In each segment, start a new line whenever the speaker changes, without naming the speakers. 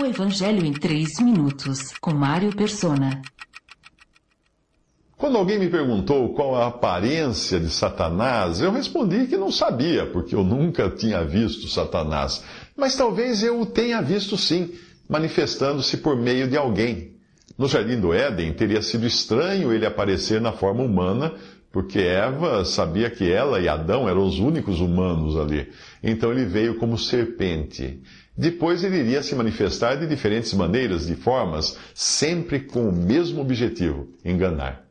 O Evangelho em 3 minutos, com Mário Persona.
Quando alguém me perguntou qual a aparência de Satanás, eu respondi que não sabia, porque eu nunca tinha visto Satanás. Mas talvez eu o tenha visto sim, manifestando-se por meio de alguém. No jardim do Éden, teria sido estranho ele aparecer na forma humana, porque Eva sabia que ela e Adão eram os únicos humanos ali. Então ele veio como serpente. Depois ele iria se manifestar de diferentes maneiras, de formas, sempre com o mesmo objetivo: enganar.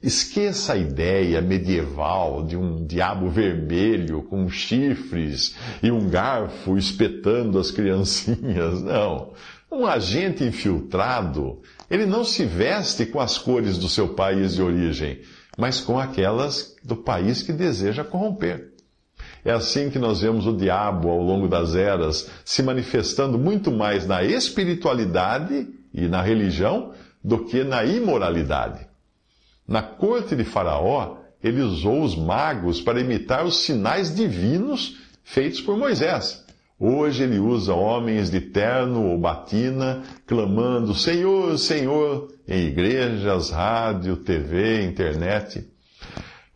Esqueça a ideia medieval de um diabo vermelho com chifres e um garfo espetando as criancinhas. Não. Um agente infiltrado, ele não se veste com as cores do seu país de origem mas com aquelas do país que deseja corromper. É assim que nós vemos o diabo ao longo das eras se manifestando muito mais na espiritualidade e na religião do que na imoralidade. Na corte de Faraó, ele usou os magos para imitar os sinais divinos feitos por Moisés. Hoje ele usa homens de terno ou batina, clamando Senhor, Senhor, em igrejas, rádio, TV, internet.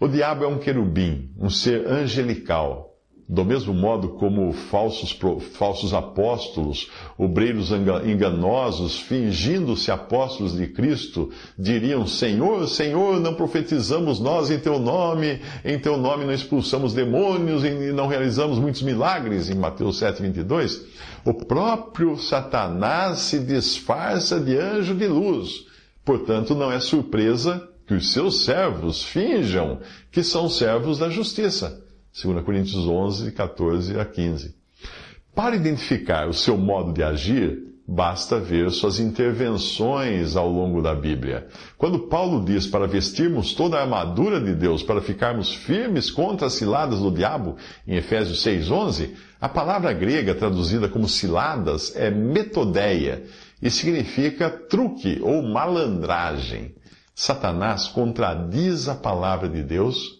O diabo é um querubim, um ser angelical, do mesmo modo como falsos, falsos apóstolos, obreiros enganosos, fingindo-se apóstolos de Cristo, diriam: Senhor, Senhor, não profetizamos nós em teu nome, em teu nome não expulsamos demônios e não realizamos muitos milagres, em Mateus 7, 22. O próprio Satanás se disfarça de anjo de luz. Portanto, não é surpresa que os seus servos finjam que são servos da justiça 2 Coríntios 11, 14 a 15. Para identificar o seu modo de agir, basta ver suas intervenções ao longo da Bíblia. Quando Paulo diz para vestirmos toda a armadura de Deus para ficarmos firmes contra as ciladas do diabo, em Efésios 6:11, a palavra grega traduzida como ciladas é metodeia e significa truque ou malandragem. Satanás contradiz a palavra de Deus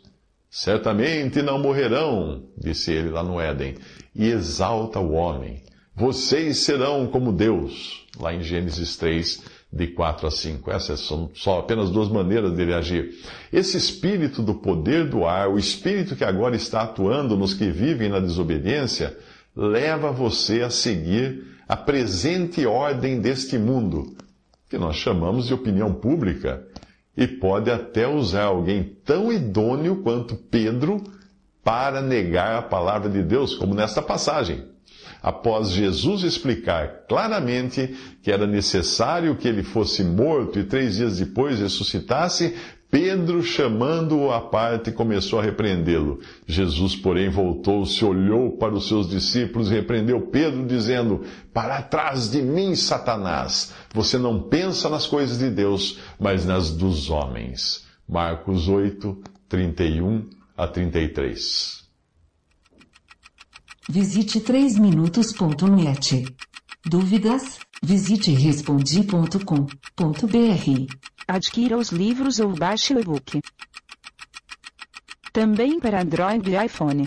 Certamente não morrerão, disse ele lá no Éden, e exalta o homem. Vocês serão como Deus, lá em Gênesis 3, de 4 a 5. Essas são só apenas duas maneiras dele agir. Esse espírito do poder do ar, o espírito que agora está atuando nos que vivem na desobediência, leva você a seguir a presente ordem deste mundo, que nós chamamos de opinião pública e pode até usar alguém tão idôneo quanto Pedro para negar a palavra de Deus, como nesta passagem. Após Jesus explicar claramente que era necessário que ele fosse morto e três dias depois ressuscitasse, Pedro, chamando-o à parte, começou a repreendê-lo. Jesus, porém, voltou-se, olhou para os seus discípulos e repreendeu Pedro, dizendo: Para trás de mim, Satanás! Você não pensa nas coisas de Deus, mas nas dos homens. Marcos 8, 31 a 33.
Visite 3minutos.net. Dúvidas? Visite respondi.com.br.
Adquira os livros ou baixe o e-book. Também para Android e iPhone.